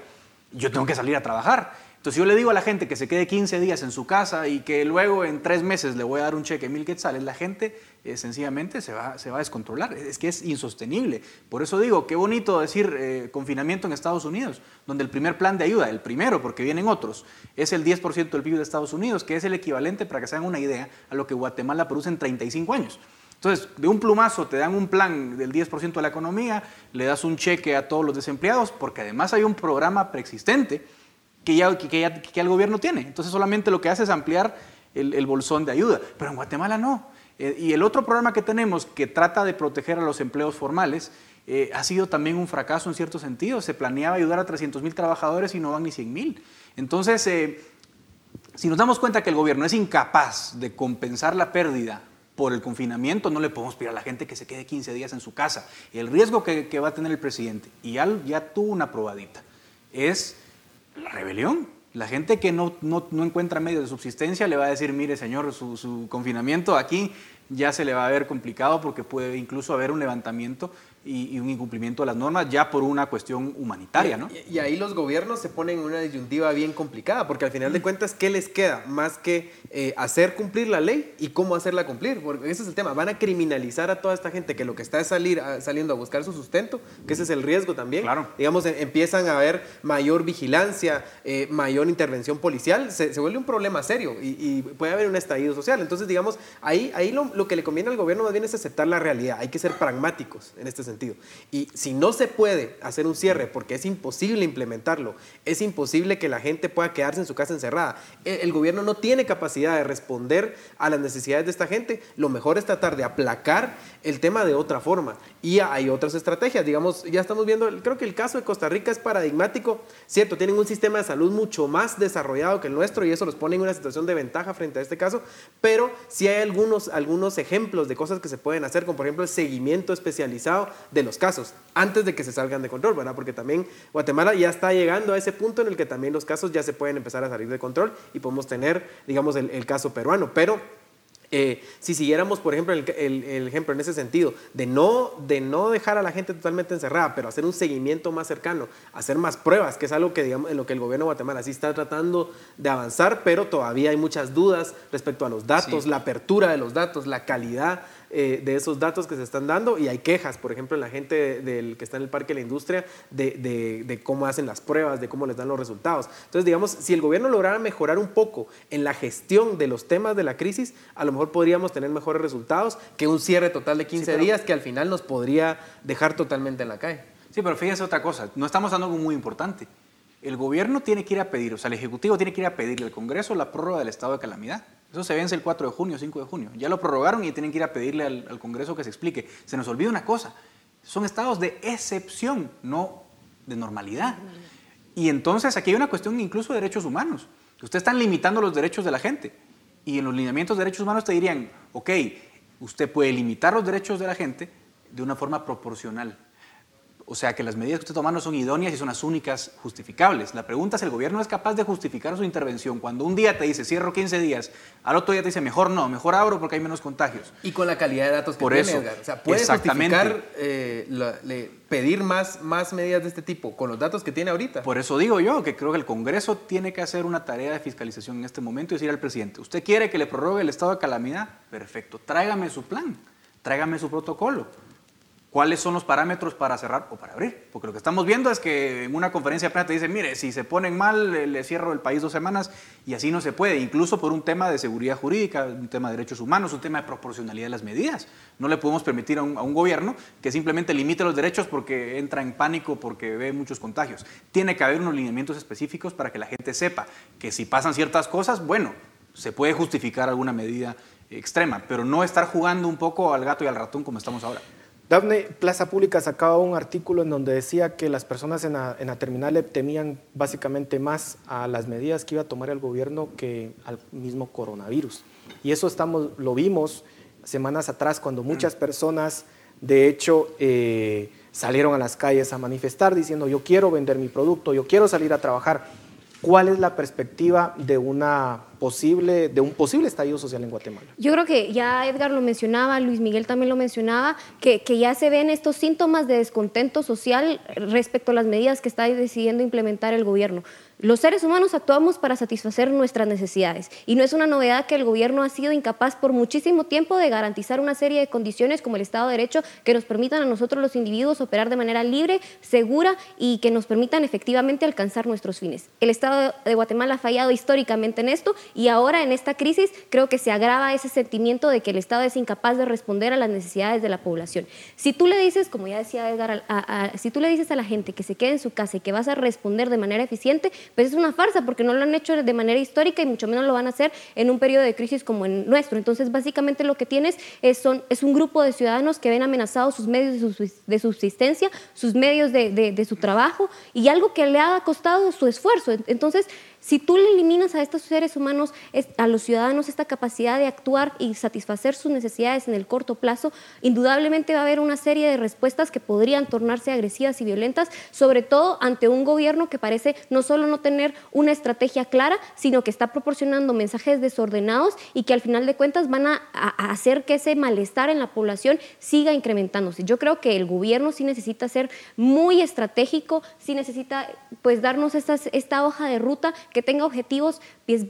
yo tengo que salir a trabajar. Entonces yo le digo a la gente que se quede 15 días en su casa y que luego en tres meses le voy a dar un cheque mil quetzales, la gente eh, sencillamente se va, se va a descontrolar. Es que es insostenible. Por eso digo, qué bonito decir eh, confinamiento en Estados Unidos, donde el primer plan de ayuda, el primero, porque vienen otros, es el 10% del PIB de Estados Unidos, que es el equivalente, para que se hagan una idea, a lo que Guatemala produce en 35 años. Entonces, de un plumazo te dan un plan del 10% de la economía, le das un cheque a todos los desempleados, porque además hay un programa preexistente que ya, que, el gobierno tiene. Entonces solamente lo que hace es ampliar el, bolsón de ayuda. Pero en Guatemala no. Eh, y el otro programa que tenemos que trata de proteger a los empleos formales eh, ha sido también un fracaso en cierto sentido. Se planeaba ayudar a 300 mil trabajadores y no van ni 100 mil. Entonces, eh, si nos damos cuenta que el gobierno es incapaz de compensar la pérdida por el confinamiento, no le podemos pedir a la gente que se quede 15 días en su casa. El riesgo que, va a tener el presidente, y ya, ya tuvo una probadita, es la rebelión. La gente que no, encuentra medios de subsistencia le va a decir, mire señor, su, su, confinamiento aquí ya se le va a ver complicado porque puede incluso haber un levantamiento y, un incumplimiento de las normas ya por una cuestión humanitaria, ¿no? Y, ahí los gobiernos se ponen en una disyuntiva bien complicada, porque al final de cuentas, ¿qué les queda? Más que eh, hacer cumplir la ley y cómo hacerla cumplir, porque ese es el tema. Van a criminalizar a toda esta gente que lo que está es salir, saliendo a buscar su sustento, que ese es el riesgo también. Claro. Digamos, em, empiezan a haber mayor vigilancia, eh, mayor intervención policial, se, vuelve un problema serio y, puede haber un estallido social. Entonces, digamos, ahí, ahí lo, lo que le conviene al gobierno más bien es aceptar la realidad. Hay que ser pragmáticos en este sentido sentido. Y si no se puede hacer un cierre porque es imposible implementarlo, es imposible que la gente pueda quedarse en su casa encerrada, el, el gobierno no tiene capacidad de responder a las necesidades de esta gente, lo mejor es tratar de aplacar el tema de otra forma. Y hay otras estrategias, digamos, ya estamos viendo, creo que el caso de Costa Rica es paradigmático, cierto, tienen un sistema de salud mucho más desarrollado que el nuestro y eso los pone en una situación de ventaja frente a este caso, pero sí hay algunos, algunos ejemplos de cosas que se pueden hacer, como por ejemplo el seguimiento especializado de los casos antes de que se salgan de control, ¿verdad? Porque también Guatemala ya está llegando a ese punto en el que también los casos ya se pueden empezar a salir de control y podemos tener, digamos, el, el caso peruano, pero eh, si siguiéramos, por ejemplo, el, ejemplo en ese sentido, de no, de no dejar a la gente totalmente encerrada, pero hacer un seguimiento más cercano, hacer más pruebas, que es algo que, digamos, en lo que el gobierno de Guatemala sí está tratando de avanzar, pero todavía hay muchas dudas respecto a los datos, la apertura de los datos, la calidad eh, de esos datos que se están dando y hay quejas, por ejemplo, en la gente del que está en el Parque de la Industria de, de cómo hacen las pruebas, de cómo les dan los resultados. Entonces, digamos, si el gobierno lograra mejorar un poco en la gestión de los temas de la crisis, a lo mejor podríamos tener mejores resultados que un cierre total de 15 días que al final nos podría dejar totalmente en la calle. Sí, pero fíjense otra cosa, no estamos dando algo muy importante. El gobierno tiene que ir a pedir, o sea, el Ejecutivo tiene que ir a pedirle al Congreso la prórroga del estado de calamidad. Eso se vence el 4 de junio, 5 de junio. Ya lo prorrogaron y tienen que ir a pedirle al, Congreso que se explique. Se nos olvida una cosa, son estados de excepción, no de normalidad. Y entonces aquí hay una cuestión incluso de derechos humanos. Ustedes están limitando los derechos de la gente. Y en los lineamientos de derechos humanos te dirían, ok, usted puede limitar los derechos de la gente de una forma proporcional. O sea, que las medidas que usted toma no son idóneas y son las únicas justificables. La pregunta es, ¿el gobierno es capaz de justificar su intervención cuando un día te dice cierro 15 días, al otro día te dice mejor no, mejor abro porque hay menos contagios? Y con la calidad de datos que Por tiene, eso, Edgar. O sea, puede justificar, eh, la- le- pedir más, más medidas de este tipo con los datos que tiene ahorita. Por eso digo yo que creo que el Congreso tiene que hacer una tarea de fiscalización en este momento y decir al presidente, ¿usted quiere que le prorrogue el estado de calamidad? Perfecto, tráigame su plan, tráigame su protocolo. ¿Cuáles son los parámetros para cerrar o para abrir? Porque lo que estamos viendo es que en una conferencia de prensa te dicen, mire, si se ponen mal, eh, le cierro el país dos semanas y así no se puede, incluso por un tema de seguridad jurídica, un tema de derechos humanos, un tema de proporcionalidad de las medidas. No le podemos permitir a un, a un gobierno que simplemente limite los derechos porque entra en pánico, porque ve muchos contagios. Tiene que haber unos lineamientos específicos para que la gente sepa que si pasan ciertas cosas, bueno, se puede justificar alguna medida extrema, pero no estar jugando un poco al gato y al ratón como estamos ahora. Dafne Plaza Pública sacaba un artículo en donde decía que las personas en la, en terminal temían básicamente más a las medidas que iba a tomar el gobierno que al mismo coronavirus. Y eso estamos, lo vimos semanas atrás cuando muchas personas, de hecho, eh, salieron a las calles a manifestar diciendo yo quiero vender mi producto, yo quiero salir a trabajar. ¿Cuál es la perspectiva de, una posible, de un posible estallido social en Guatemala? Yo creo que ya Edgar lo mencionaba, Luis Miguel también lo mencionaba, que, que ya se ven estos síntomas de descontento social respecto a las medidas que está decidiendo implementar el gobierno. Los seres humanos actuamos para satisfacer nuestras necesidades y no es una novedad que el gobierno ha sido incapaz por muchísimo tiempo de garantizar una serie de condiciones como el Estado de Derecho que nos permitan a nosotros los individuos operar de manera libre, segura y que nos permitan efectivamente alcanzar nuestros fines. El Estado de Guatemala ha fallado históricamente en esto y ahora en esta crisis creo que se agrava ese sentimiento de que el Estado es incapaz de responder a las necesidades de la población. Si tú le dices, como ya decía Edgar, a, si tú le dices a la gente que se quede en su casa y que vas a responder de manera eficiente, pues es una farsa porque no lo han hecho de manera histórica y mucho menos lo van a hacer en un periodo de crisis como el nuestro. Entonces, básicamente lo que tienes es, un grupo de ciudadanos que ven amenazados sus medios de subsistencia, sus medios de, de su trabajo y algo que le ha costado su esfuerzo. Entonces, si tú le eliminas a estos seres humanos, a los ciudadanos, esta capacidad de actuar y satisfacer sus necesidades en el corto plazo, indudablemente va a haber una serie de respuestas que podrían tornarse agresivas y violentas, sobre todo ante un gobierno que parece no solo no tener una estrategia clara, sino que está proporcionando mensajes desordenados y que al final de cuentas van a, hacer que ese malestar en la población siga incrementándose. Yo creo que el gobierno sí necesita ser muy estratégico, sí necesita pues darnos esta hoja de ruta que tenga objetivos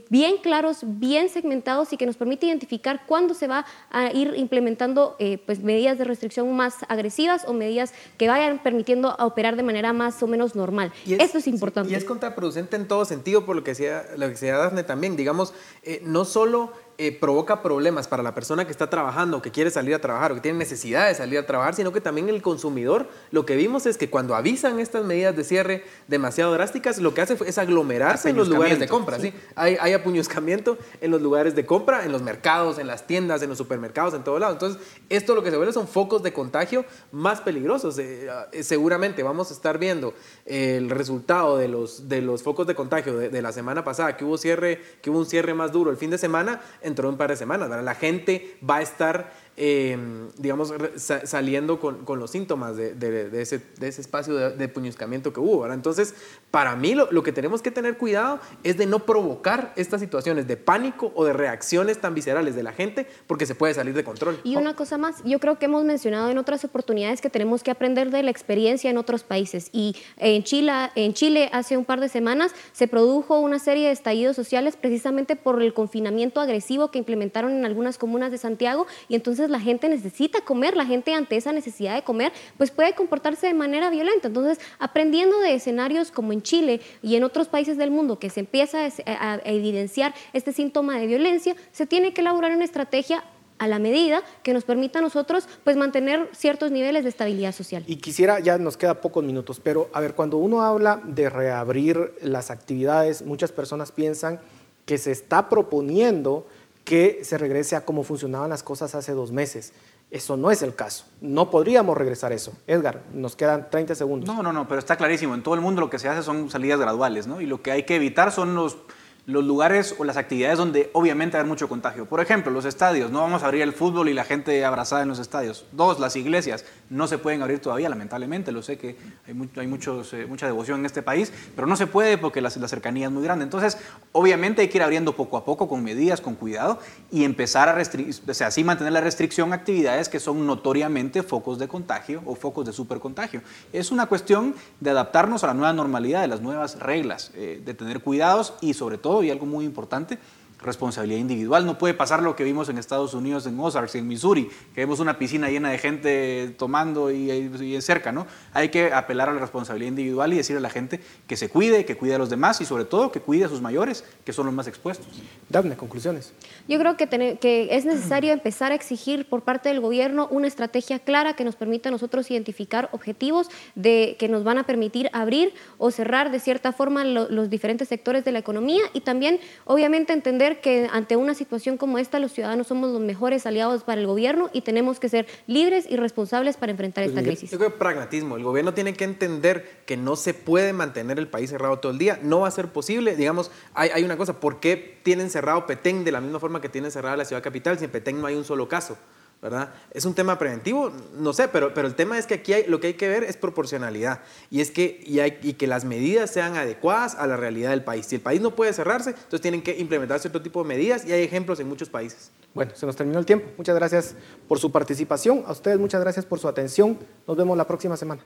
bien claros, bien segmentados y que nos permita identificar cuándo se va a ir implementando eh, pues, medidas de restricción más agresivas o medidas que vayan permitiendo operar de manera más o menos normal. Es, Esto es importante. Y es contraproducente en todo sentido, por lo que decía, lo que decía Dafne también. Digamos, eh, no solo eh, provoca problemas para la persona que está trabajando, que quiere salir a trabajar o que tiene necesidad de salir a trabajar, sino que también el consumidor, lo que vimos es que cuando avisan estas medidas de cierre demasiado drásticas, lo que hace es aglomerarse en los lugares de compra. ¿sí? Hay, hay apuñuscamiento en los lugares de compra, en los mercados, en las tiendas, en los supermercados, en todo lado. Entonces, esto lo que se vuelve son focos de contagio más peligrosos. Eh, eh, seguramente vamos a estar viendo el resultado de los, de los focos de contagio de, de la semana pasada, que hubo, cierre, que hubo un cierre más duro el fin de semana, dentro de un par de semanas. ¿verdad? La gente va a estar, eh, digamos, sa saliendo con, con, los síntomas de, de, de, ese, de ese espacio de, puñuscamiento que hubo. ¿verdad? Entonces, para mí lo, lo, que tenemos que tener cuidado es de no provocar estas situaciones de pánico o de reacciones tan viscerales de la gente porque se puede salir de control. Y una cosa más, yo creo que hemos mencionado en otras oportunidades que tenemos que aprender de la experiencia en otros países. Y en Chile, en Chile hace un par de semanas se produjo una serie de estallidos sociales precisamente por el confinamiento agresivo que implementaron en algunas comunas de Santiago y entonces la gente necesita comer, la gente ante esa necesidad de comer, pues puede comportarse de manera violenta. Entonces, aprendiendo de escenarios como en Chile y en otros países del mundo que se empieza a, evidenciar este síntoma de violencia, se tiene que elaborar una estrategia a la medida que nos permita a nosotros pues mantener ciertos niveles de estabilidad social. Y quisiera, ya nos queda pocos minutos, pero a ver, cuando uno habla de reabrir las actividades, muchas personas piensan que se está proponiendo que se regrese a cómo funcionaban las cosas hace dos meses. Eso no es el caso. No podríamos regresar eso. Edgar, nos quedan 30 segundos. No, no, no, pero está clarísimo. En todo el mundo lo que se hace son salidas graduales, ¿no? Y lo que hay que evitar son los los lugares o las actividades donde obviamente hay mucho contagio. Por ejemplo, los estadios. No vamos a abrir el fútbol y la gente abrazada en los estadios. Dos, las iglesias. No se pueden abrir todavía, lamentablemente. Lo sé que hay, hay muchos, eh, mucha devoción en este país, pero no se puede porque la, la, cercanía es muy grande. Entonces, obviamente hay que ir abriendo poco a poco, con medidas, con cuidado, y empezar a restringir, o así mantener la restricción a actividades que son notoriamente focos de contagio o focos de supercontagio. Es una cuestión de adaptarnos a la nueva normalidad, de las nuevas reglas, eh, de tener cuidados y sobre todo y algo muy importante, responsabilidad individual. No puede pasar lo que vimos en Estados Unidos, en Ozarks, en Missouri, que vemos una piscina llena de gente tomando y, y, cerca, ¿no? Hay que apelar a la responsabilidad individual y decirle a la gente que se cuide, que cuide a los demás y sobre todo que cuide a sus mayores, que son los más expuestos. Dame conclusiones. Yo creo que, que es necesario [clears throat] empezar a exigir por parte del gobierno una estrategia clara que nos permita a nosotros identificar objetivos de, que nos van a permitir abrir o cerrar de cierta forma los diferentes sectores de la economía y también, obviamente, entender que ante una situación como esta los ciudadanos somos los mejores aliados para el gobierno y tenemos que ser libres y responsables para enfrentar esta crisis. Yo creo que pragmatismo. El gobierno tiene que entender que no se puede mantener el país cerrado todo el día. No va a ser posible. Digamos, hay, hay una cosa, ¿por qué tienen cerrado Petén de la misma forma que tienen cerrada la ciudad capital si en Petén no hay un solo caso? ¿Verdad? ¿Es un tema preventivo? No sé, pero, pero el tema es que aquí hay, lo que hay que ver es proporcionalidad y es que, y, hay, y que las medidas sean adecuadas a la realidad del país. Si el país no puede cerrarse, entonces tienen que implementar cierto tipo de medidas y hay ejemplos en muchos países. Bueno, se nos terminó el tiempo. Muchas gracias por su participación. A ustedes muchas gracias por su atención. Nos vemos la próxima semana.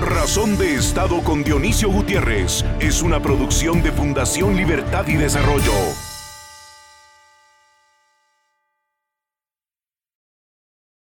Razón de Estado con Dionisio Gutiérrez es una producción de Fundación Libertad y Desarrollo.